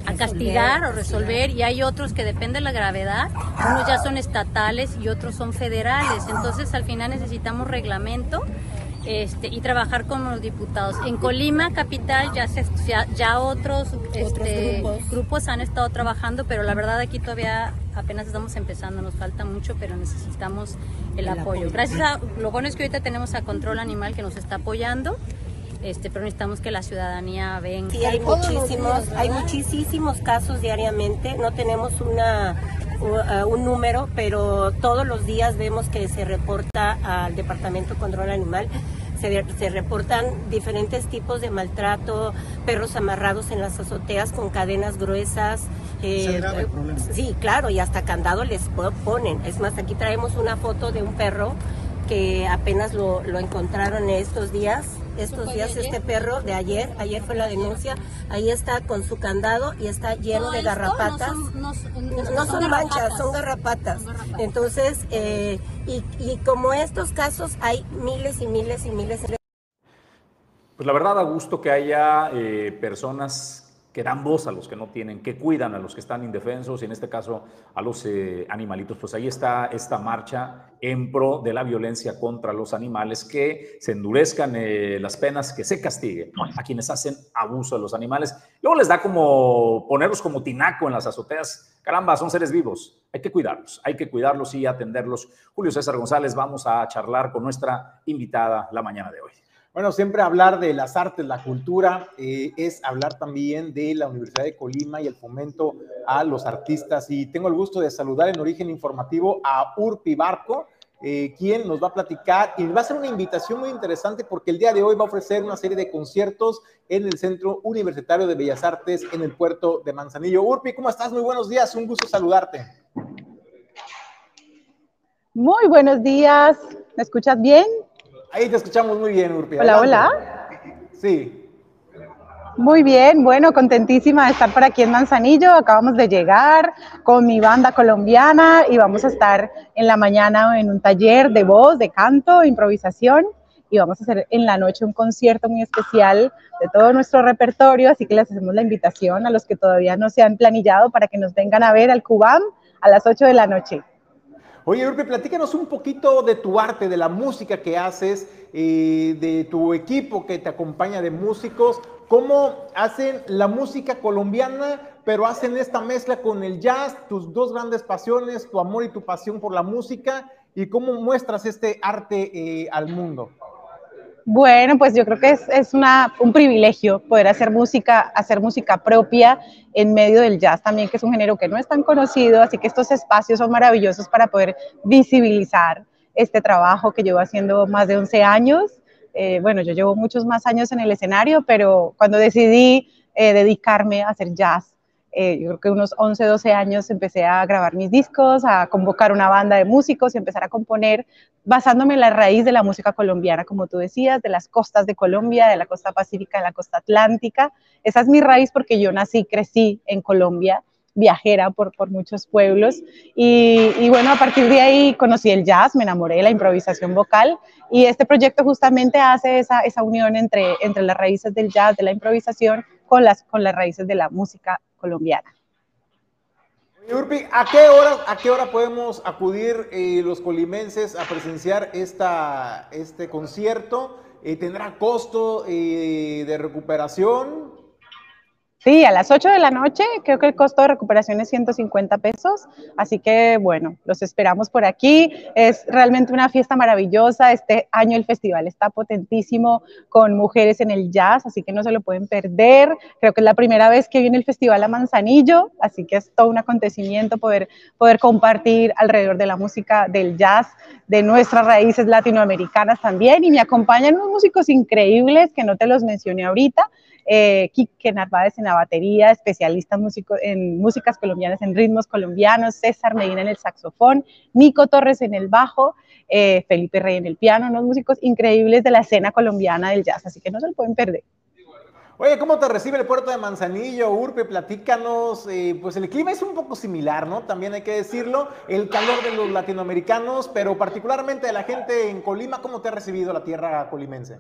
a castigar o resolver y hay otros que depende de la gravedad, unos ya son estatales y otros son federales, entonces al final necesitamos reglamento este, y trabajar con los diputados. En Colima, capital, ya, se, ya, otros, este, grupos. han estado trabajando, pero la verdad aquí todavía apenas estamos empezando, nos falta mucho, pero necesitamos el, apoyo. Gracias a, lo bueno es que ahorita tenemos a Control Animal que nos está apoyando. Este, pero necesitamos que la ciudadanía venga. Sí, hay muchísimos, hay muchísimos casos diariamente. No tenemos una un número, pero todos los días vemos que se reporta al Departamento de Control Animal se, reportan diferentes tipos de maltrato, perros amarrados en las azoteas con cadenas gruesas. Eh, sí, claro, y hasta candado les ponen. Es más, aquí traemos una foto de un perro que apenas lo, lo encontraron estos días estos días este perro de ayer, ayer fue la denuncia, ahí está con su candado y está lleno de garrapatas. No son, manchas, son garrapatas. Entonces, eh, y, y, como estos casos hay miles y miles y miles. Pues la verdad, a gusto que haya eh, personas que dan voz a los que no tienen, que cuidan a los que están indefensos y en este caso a los eh, animalitos. Pues ahí está esta marcha en pro de la violencia contra los animales, que se endurezcan eh, las penas, que se castigue a quienes hacen abuso de los animales. Luego les da como ponerlos como tinaco en las azoteas. Caramba, son seres vivos. Hay que cuidarlos, hay que cuidarlos y atenderlos. Julio César González, vamos a charlar con nuestra invitada la mañana de hoy. Bueno, siempre hablar de las artes, la cultura, eh, es hablar también de la Universidad de Colima y el fomento a los artistas. Y tengo el gusto de saludar en origen informativo a Urpi Barco, eh, quien nos va a platicar y va a hacer una invitación muy interesante porque el día de hoy va a ofrecer una serie de conciertos en el Centro Universitario de Bellas Artes en el puerto de Manzanillo. Urpi, ¿cómo estás? Muy buenos días, un gusto saludarte. Muy buenos días, ¿me escuchas bien? Ahí te escuchamos muy bien, Urpi. Hola, hola. Sí. Muy bien, bueno, contentísima de estar por aquí en Manzanillo. Acabamos de llegar con mi banda colombiana y vamos a estar en la mañana en un taller de voz, de canto, improvisación y vamos a hacer en la noche un concierto muy especial de todo nuestro repertorio, así que les hacemos la invitación a los que todavía no se han planillado para que nos vengan a ver al Cubam a las 8 de la noche. Oye, Urpi, platícanos un poquito de tu arte, de la música que haces, eh, de tu equipo que te acompaña de músicos. ¿Cómo hacen la música colombiana, pero hacen esta mezcla con el jazz, tus dos grandes pasiones, tu amor y tu pasión por la música? ¿Y cómo muestras este arte eh, al mundo? Bueno, pues yo creo que es, una, un privilegio poder hacer música, hacer música propia en medio del jazz también, que es un género que no es tan conocido, así que estos espacios son maravillosos para poder visibilizar este trabajo que llevo haciendo más de 11 años. Eh, bueno, yo llevo muchos más años en el escenario, pero cuando decidí eh, dedicarme a hacer jazz, eh, yo creo que unos 11, 12 años empecé a grabar mis discos, a convocar una banda de músicos y empezar a componer basándome en la raíz de la música colombiana, como tú decías, de las costas de Colombia, de la costa pacífica, de la costa atlántica. Esa es mi raíz porque yo nací, crecí en Colombia, viajera por, por muchos pueblos. Y, y, bueno, a partir de ahí conocí el jazz, me enamoré de la improvisación vocal y este proyecto justamente hace esa, esa unión entre, entre las raíces del jazz, de la improvisación, con las, con las raíces de la música colombiana. Urpi, ¿a qué hora, a qué hora podemos acudir eh, los colimenses a presenciar esta, este concierto? Eh, ¿Tendrá costo eh, de recuperación? Sí, a las 8 de la noche, creo que el costo de recuperación es 150 pesos, así que bueno, los esperamos por aquí. Es realmente una fiesta maravillosa. Este año el festival está potentísimo con mujeres en el jazz, así que no se lo pueden perder. Creo que es la primera vez que viene el festival a Manzanillo, así que es todo un acontecimiento poder, poder compartir alrededor de la música del jazz, de nuestras raíces latinoamericanas también. Y me acompañan unos músicos increíbles que no te los mencioné ahorita eh, Quique Narváez en batería, especialista en, en músicas colombianas, en ritmos colombianos, César Medina en el saxofón, Nico Torres en el bajo, eh, Felipe Rey en el piano, unos músicos increíbles de la escena colombiana del jazz, así que no se lo pueden perder. Oye, ¿cómo te recibe el puerto de Manzanillo, Urpe? Platícanos, eh, pues el clima es un poco similar, ¿no? También hay que decirlo, el calor de los latinoamericanos, pero particularmente de la gente en Colima, ¿cómo te ha recibido la tierra colimense?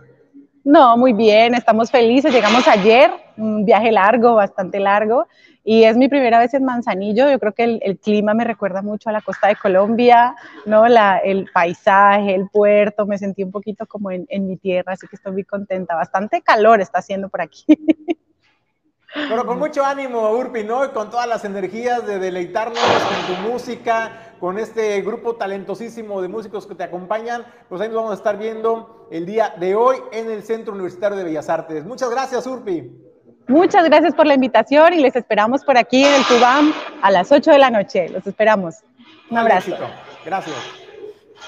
No, muy bien, estamos felices. Llegamos ayer, un viaje largo, bastante largo, y es mi primera vez en Manzanillo. Yo creo que el, clima me recuerda mucho a la costa de Colombia, ¿no? La, el paisaje, el puerto, me sentí un poquito como en, en mi tierra, así que estoy muy contenta. Bastante calor está haciendo por aquí. Pero con mucho ánimo, Urpi, ¿no? con todas las energías de deleitarnos con tu música, con este grupo talentosísimo de músicos que te acompañan, pues ahí nos vamos a estar viendo el día de hoy en el Centro Universitario de Bellas Artes. Muchas gracias, Urpi. Muchas gracias por la invitación y les esperamos por aquí en el Cubam a las 8 de la noche. Los esperamos. Un abrazo. Gracias.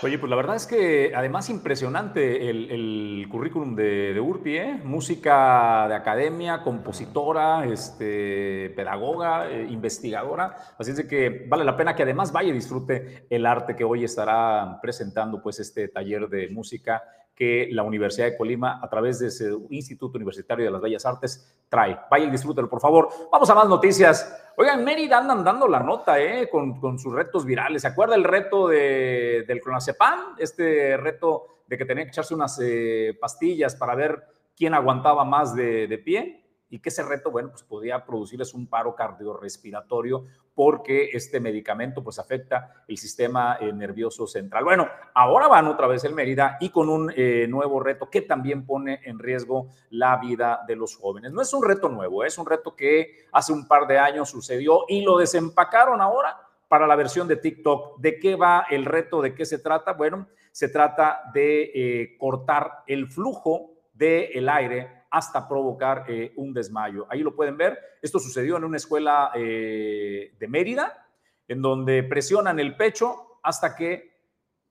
Oye, pues la verdad es que además impresionante el, currículum de, Urpi, ¿eh? música de academia, compositora, este, pedagoga, eh, investigadora. Así es de que vale la pena que además vaya y disfrute el arte que hoy estará presentando, pues este taller de música que la Universidad de Colima, a través de ese Instituto Universitario de las Bellas Artes, trae. Vaya y disfrútelo, por favor. Vamos a más noticias. Oigan, Mérida andan dando la nota, ¿eh? Con, con sus retos virales. ¿Se acuerda el reto de, del clonazepam? Este reto de que tenía que echarse unas eh, pastillas para ver quién aguantaba más de, de pie. y que ese reto, bueno, pues podía producirles un paro cardiorrespiratorio porque este medicamento pues afecta el sistema eh, nervioso central. Bueno, ahora van otra vez el Mérida y con un eh, nuevo reto que también pone en riesgo la vida de los jóvenes. No es un reto nuevo, es un reto que hace un par de años sucedió y lo desempacaron ahora para la versión de TikTok. ¿De qué va el reto? ¿De qué se trata? Bueno, se trata de eh, cortar el flujo del aire hasta provocar eh, un desmayo. Ahí lo pueden ver. Esto sucedió en una escuela eh, de Mérida, en donde presionan el pecho hasta que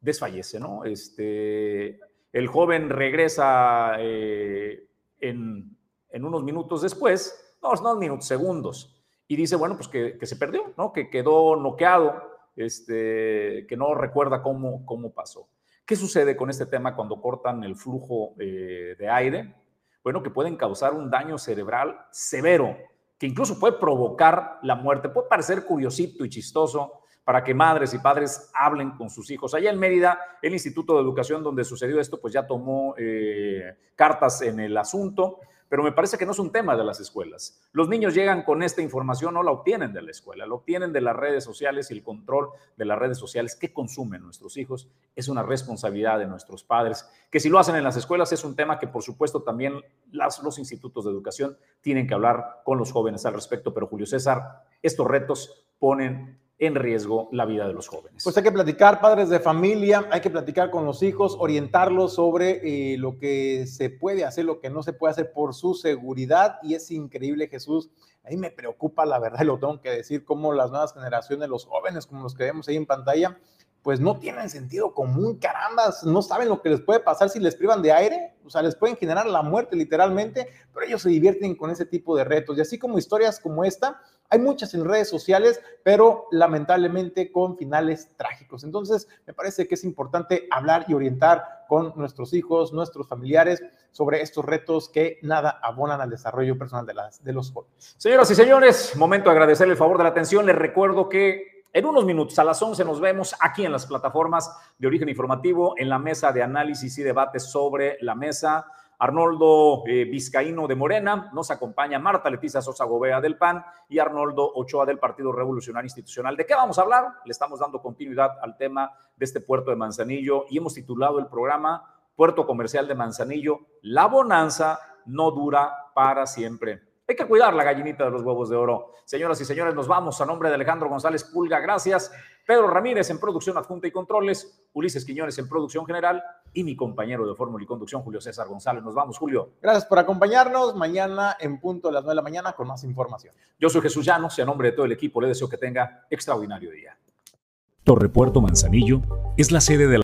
desfallece, ¿no? Este, el joven regresa en, en, unos minutos después, no, no minutos, segundos, y dice, bueno, pues que, se perdió, ¿no? Que quedó noqueado, este, que no recuerda cómo, cómo pasó. ¿Qué sucede con este tema cuando cortan el flujo eh, de aire? Bueno, que pueden causar un daño cerebral severo, que incluso puede provocar la muerte. Puede parecer curiosito y chistoso para que madres y padres hablen con sus hijos. Allá en Mérida, el Instituto de Educación donde sucedió esto, pues ya tomó eh, cartas en el asunto pero me parece que no es un tema de las escuelas. Los niños llegan con esta información, no la obtienen de la escuela, la obtienen de las redes sociales y el control de las redes sociales que consumen nuestros hijos es una responsabilidad de nuestros padres, que si lo hacen en las escuelas es un tema que por supuesto también los institutos de educación tienen que hablar con los jóvenes al respecto, pero Julio César, estos retos ponen en riesgo la vida de los jóvenes. Pues hay que platicar, padres de familia, hay que platicar con los hijos, orientarlos sobre eh, lo que se puede hacer, lo que no se puede hacer por su seguridad. Y es increíble, Jesús. A mí me preocupa, la verdad, lo tengo que decir, cómo las nuevas generaciones, los jóvenes, como los que vemos ahí en pantalla, pues no tienen sentido común, carambas, no saben lo que les puede pasar si les privan de aire, o sea, les pueden generar la muerte literalmente, pero ellos se divierten con ese tipo de retos. Y así como historias como esta, hay muchas en redes sociales, pero lamentablemente con finales trágicos. Entonces, me parece que es importante hablar y orientar con nuestros hijos, nuestros familiares sobre estos retos que nada abonan al desarrollo personal de, las, de los jóvenes. Señoras y señores, momento de agradecerle el favor de la atención. Les recuerdo que en unos minutos, a las 11, nos vemos aquí en las plataformas de origen informativo, en la mesa de análisis y debate sobre la mesa. Arnoldo eh, Vizcaíno de Morena, nos acompaña Marta Leticia Sosa Gobea del PAN y Arnoldo Ochoa del Partido Revolucionario Institucional. ¿De qué vamos a hablar? Le estamos dando continuidad al tema de este puerto de Manzanillo y hemos titulado el programa Puerto Comercial de Manzanillo, La bonanza no dura para siempre. Hay que cuidar la gallinita de los huevos de oro. Señoras y señores, nos vamos a nombre de Alejandro González Pulga. Gracias. Pedro Ramírez en producción adjunta y controles, Ulises Quiñones en producción general y mi compañero de fórmula y conducción, Julio César González. Nos vamos, Julio. Gracias por acompañarnos. Mañana en punto a las 9 de la mañana con más información. Yo soy Jesús Llanos y a nombre de todo el equipo le deseo que tenga extraordinario día. Torre Puerto Manzanillo es la sede de la